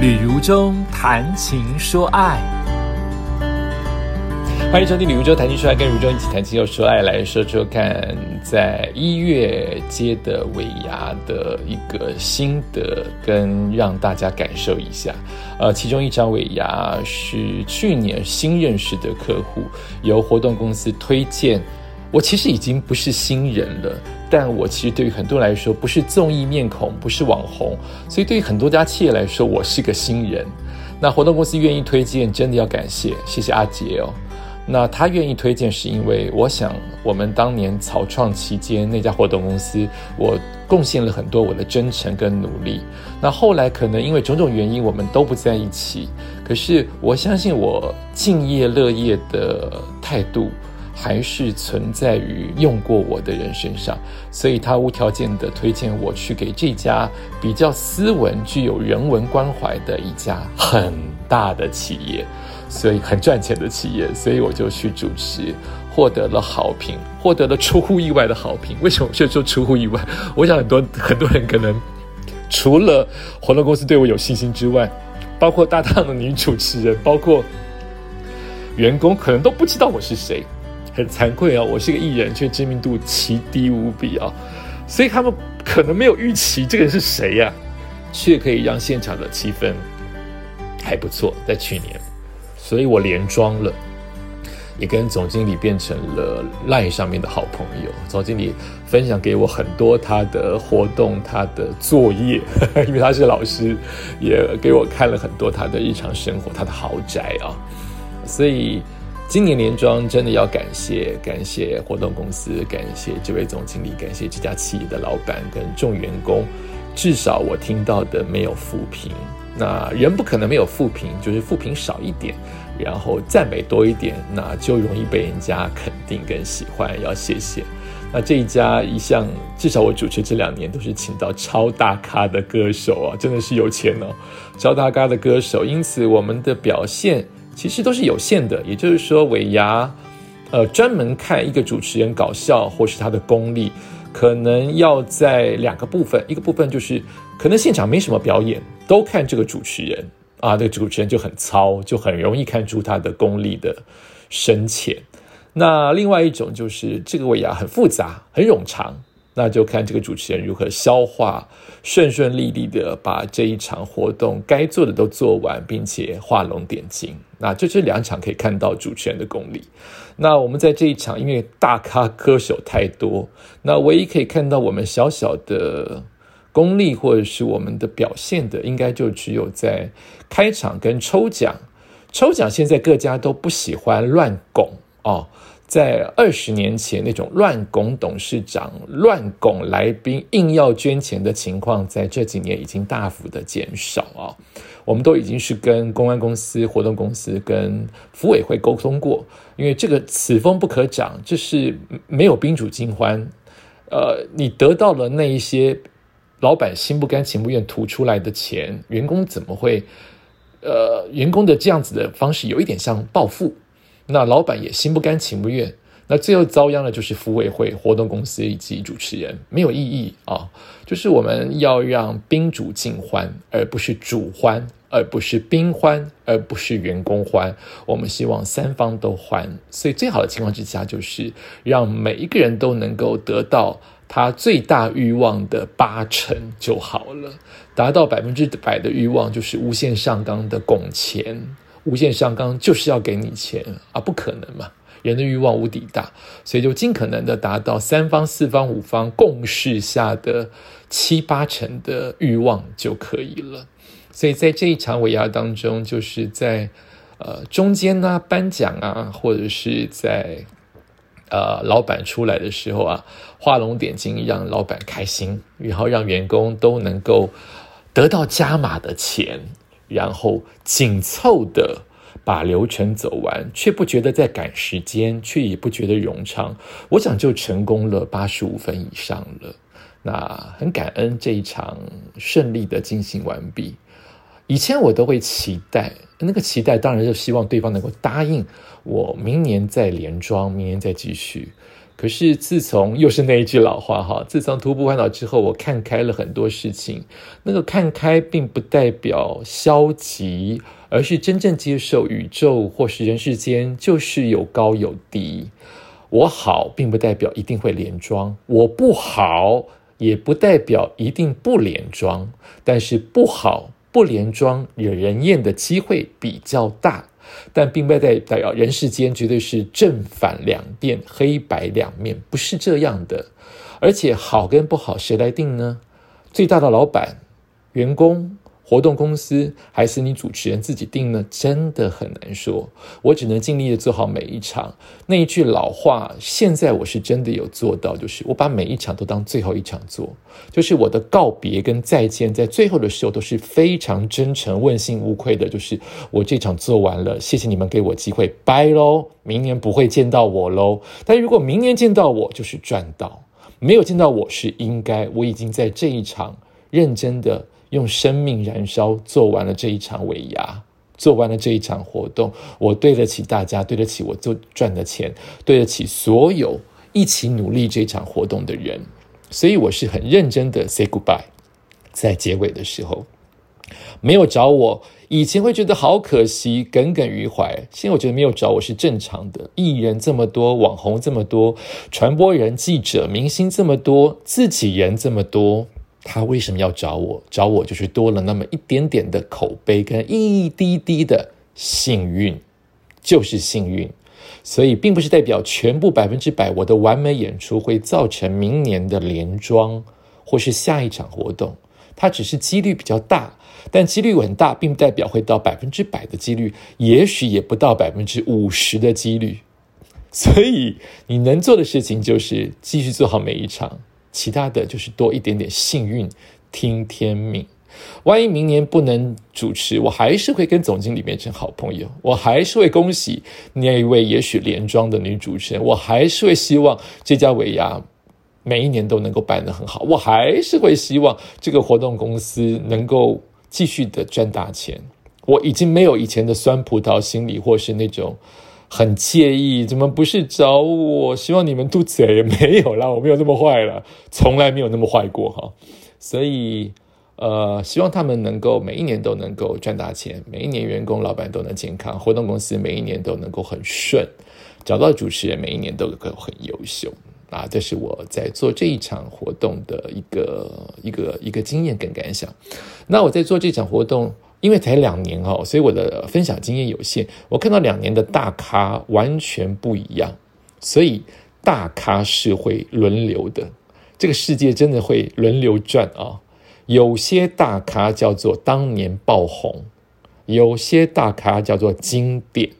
旅如中谈情说爱，欢迎收听旅如中谈情说爱，跟如中一起谈情又说爱，来说说看，在一月接的尾牙的一个心得，跟让大家感受一下。呃，其中一张尾牙是去年新认识的客户，由活动公司推荐。我其实已经不是新人了，但我其实对于很多人来说，不是综艺面孔，不是网红，所以对于很多家企业来说，我是个新人。那活动公司愿意推荐，真的要感谢，谢谢阿杰哦。那他愿意推荐，是因为我想，我们当年草创期间那家活动公司，我贡献了很多我的真诚跟努力。那后来可能因为种种原因，我们都不在一起。可是我相信我敬业乐业的态度。还是存在于用过我的人身上，所以他无条件的推荐我去给这家比较斯文、具有人文关怀的一家很大的企业，所以很赚钱的企业，所以我就去主持，获得了好评，获得了出乎意外的好评。为什么就说出乎意外？我想很多很多人可能除了活动公司对我有信心之外，包括搭档的女主持人，包括员工，可能都不知道我是谁。很惭愧啊，我是个艺人，却知名度奇低无比啊，所以他们可能没有预期这个人是谁呀，却可以让现场的气氛还不错。在去年，所以我连装了，也跟总经理变成了 LINE 上面的好朋友。总经理分享给我很多他的活动、他的作业，因为他是老师，也给我看了很多他的日常生活、他的豪宅啊，所以。今年年庄真的要感谢感谢活动公司，感谢这位总经理，感谢这家企业的老板跟众员工。至少我听到的没有负评。那人不可能没有负评，就是负评少一点，然后赞美多一点，那就容易被人家肯定跟喜欢。要谢谢。那这一家一向至少我主持这两年都是请到超大咖的歌手啊，真的是有钱哦，超大咖的歌手。因此我们的表现。其实都是有限的，也就是说，尾牙，呃，专门看一个主持人搞笑或是他的功力，可能要在两个部分，一个部分就是可能现场没什么表演，都看这个主持人啊，这个主持人就很糙，就很容易看出他的功力的深浅。那另外一种就是这个尾牙很复杂，很冗长。那就看这个主持人如何消化，顺顺利利的把这一场活动该做的都做完，并且画龙点睛。那就这两场可以看到主持人的功力。那我们在这一场，因为大咖歌手太多，那唯一可以看到我们小小的功力或者是我们的表现的，应该就只有在开场跟抽奖。抽奖现在各家都不喜欢乱拱哦。在二十年前，那种乱拱董事长、乱拱来宾、硬要捐钱的情况，在这几年已经大幅的减少啊！我们都已经是跟公安公司、活动公司、跟服委会沟通过，因为这个此风不可长，这是没有宾主尽欢。呃，你得到了那一些老板心不甘情不愿吐出来的钱，员工怎么会？呃，员工的这样子的方式，有一点像暴富。那老板也心不甘情不愿，那最后遭殃的就是服委会、活动公司以及主持人，没有意义啊！就是我们要让宾主尽欢，而不是主欢，而不是宾欢，而不是员工欢。我们希望三方都欢，所以最好的情况之下，就是让每一个人都能够得到他最大欲望的八成就好了。达到百分之百的欲望，就是无限上纲的拱钱。无限上纲就是要给你钱啊，不可能嘛！人的欲望无底大，所以就尽可能的达到三方、四方、五方共识下的七八成的欲望就可以了。所以在这一场尾牙当中，就是在呃中间呢颁奖啊，或者是在呃老板出来的时候啊，画龙点睛，让老板开心，然后让员工都能够得到加码的钱。然后紧凑的把流程走完，却不觉得在赶时间，却也不觉得冗长。我想就成功了八十五分以上了。那很感恩这一场顺利的进行完毕。以前我都会期待，那个期待当然就希望对方能够答应我，明年再连庄，明年再继续。可是自从又是那一句老话哈，自从徒步环岛之后，我看开了很多事情。那个看开并不代表消极，而是真正接受宇宙或是人世间就是有高有低。我好并不代表一定会连庄，我不好也不代表一定不连庄。但是不好不连庄惹人厌的机会比较大。但并不代表人世间绝对是正反两面、黑白两面，不是这样的。而且好跟不好谁来定呢？最大的老板、员工。活动公司还是你主持人自己定呢？真的很难说。我只能尽力的做好每一场。那一句老话，现在我是真的有做到，就是我把每一场都当最后一场做。就是我的告别跟再见，在最后的时候都是非常真诚、问心无愧的。就是我这场做完了，谢谢你们给我机会，拜喽！明年不会见到我喽。但如果明年见到我，就是赚到；没有见到我是应该。我已经在这一场认真的。用生命燃烧，做完了这一场尾牙，做完了这一场活动，我对得起大家，对得起我做赚的钱，对得起所有一起努力这场活动的人，所以我是很认真的 say goodbye。在结尾的时候，没有找我，以前会觉得好可惜，耿耿于怀。现在我觉得没有找我是正常的。艺人这么多，网红这么多，传播人、记者、明星这么多，自己人这么多。他为什么要找我？找我就是多了那么一点点的口碑跟一滴滴的幸运，就是幸运。所以并不是代表全部百分之百我的完美演出会造成明年的连庄或是下一场活动，它只是几率比较大，但几率很大，并不代表会到百分之百的几率，也许也不到百分之五十的几率。所以你能做的事情就是继续做好每一场。其他的就是多一点点幸运，听天命。万一明年不能主持，我还是会跟总经理变成好朋友。我还是会恭喜那一位也许连庄的女主持人。我还是会希望这家尾牙每一年都能够办得很好。我还是会希望这个活动公司能够继续的赚大钱。我已经没有以前的酸葡萄心理，或是那种。很介意，怎么不是找我？希望你们肚子也没有啦，我没有那么坏了，从来没有那么坏过哈。所以，呃，希望他们能够每一年都能够赚大钱，每一年员工、老板都能健康，活动公司每一年都能够很顺，找到主持人每一年都能够很优秀啊。这是我在做这一场活动的一个一个一个经验跟感想。那我在做这场活动。因为才两年哦，所以我的分享经验有限。我看到两年的大咖完全不一样，所以大咖是会轮流的。这个世界真的会轮流转啊！有些大咖叫做当年爆红，有些大咖叫做经典，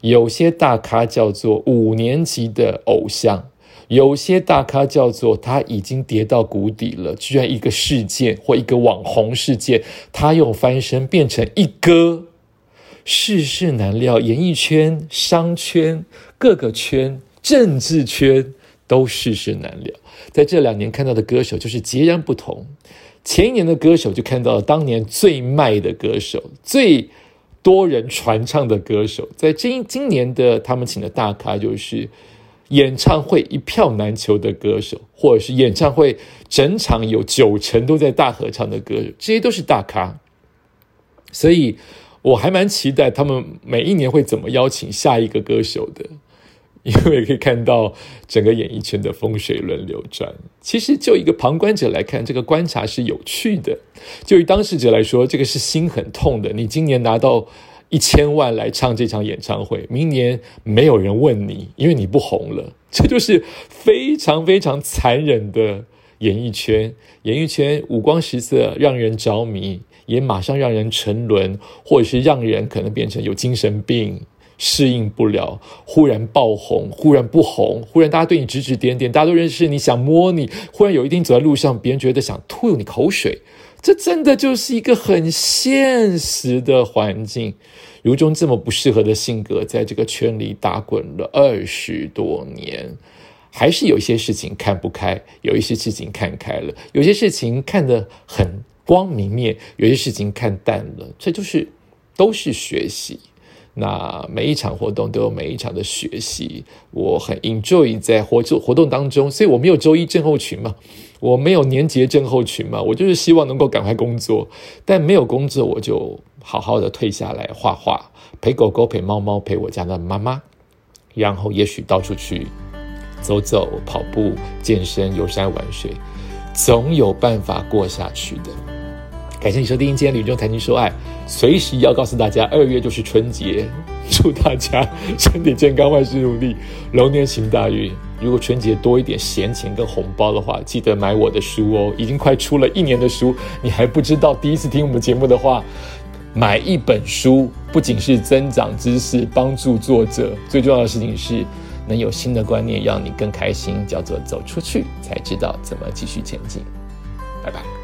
有些大咖叫做五年级的偶像。有些大咖叫做他已经跌到谷底了，居然一个事件或一个网红事件，他又翻身变成一哥。世事难料，演艺圈、商圈、各个圈、政治圈都世事难料。在这两年看到的歌手就是截然不同。前一年的歌手就看到了当年最卖的歌手，最多人传唱的歌手。在今今年的他们请的大咖就是。演唱会一票难求的歌手，或者是演唱会整场有九成都在大合唱的歌手，这些都是大咖。所以我还蛮期待他们每一年会怎么邀请下一个歌手的，因为可以看到整个演艺圈的风水轮流转。其实就一个旁观者来看，这个观察是有趣的；就以当事者来说，这个是心很痛的。你今年拿到。一千万来唱这场演唱会，明年没有人问你，因为你不红了。这就是非常非常残忍的演艺圈。演艺圈五光十色，让人着迷，也马上让人沉沦，或者是让人可能变成有精神病，适应不了。忽然爆红，忽然不红，忽然大家对你指指点点，大家都认识你，想摸你。忽然有一天走在路上，别人觉得想吐你口水。这真的就是一个很现实的环境。如中这么不适合的性格，在这个圈里打滚了二十多年，还是有一些事情看不开，有一些事情看开了，有些事情看得很光明面，有些事情看淡了。这就是都是学习。那每一场活动都有每一场的学习，我很 enjoy 在活做活动当中，所以我没有周一症候群嘛，我没有年节症候群嘛，我就是希望能够赶快工作，但没有工作我就好好的退下来画画，陪狗狗、陪猫猫、陪我家的妈妈，然后也许到处去走走、跑步、健身、游山玩水，总有办法过下去的。感谢你收听今天吕中谈情说爱，随时要告诉大家，二月就是春节，祝大家身体健康，万事如意，龙年行大运。如果春节多一点闲钱跟红包的话，记得买我的书哦，已经快出了一年的书，你还不知道？第一次听我们节目的话，买一本书，不仅是增长知识，帮助作者，最重要的事情是能有新的观念，让你更开心，叫做走出去才知道怎么继续前进。拜拜。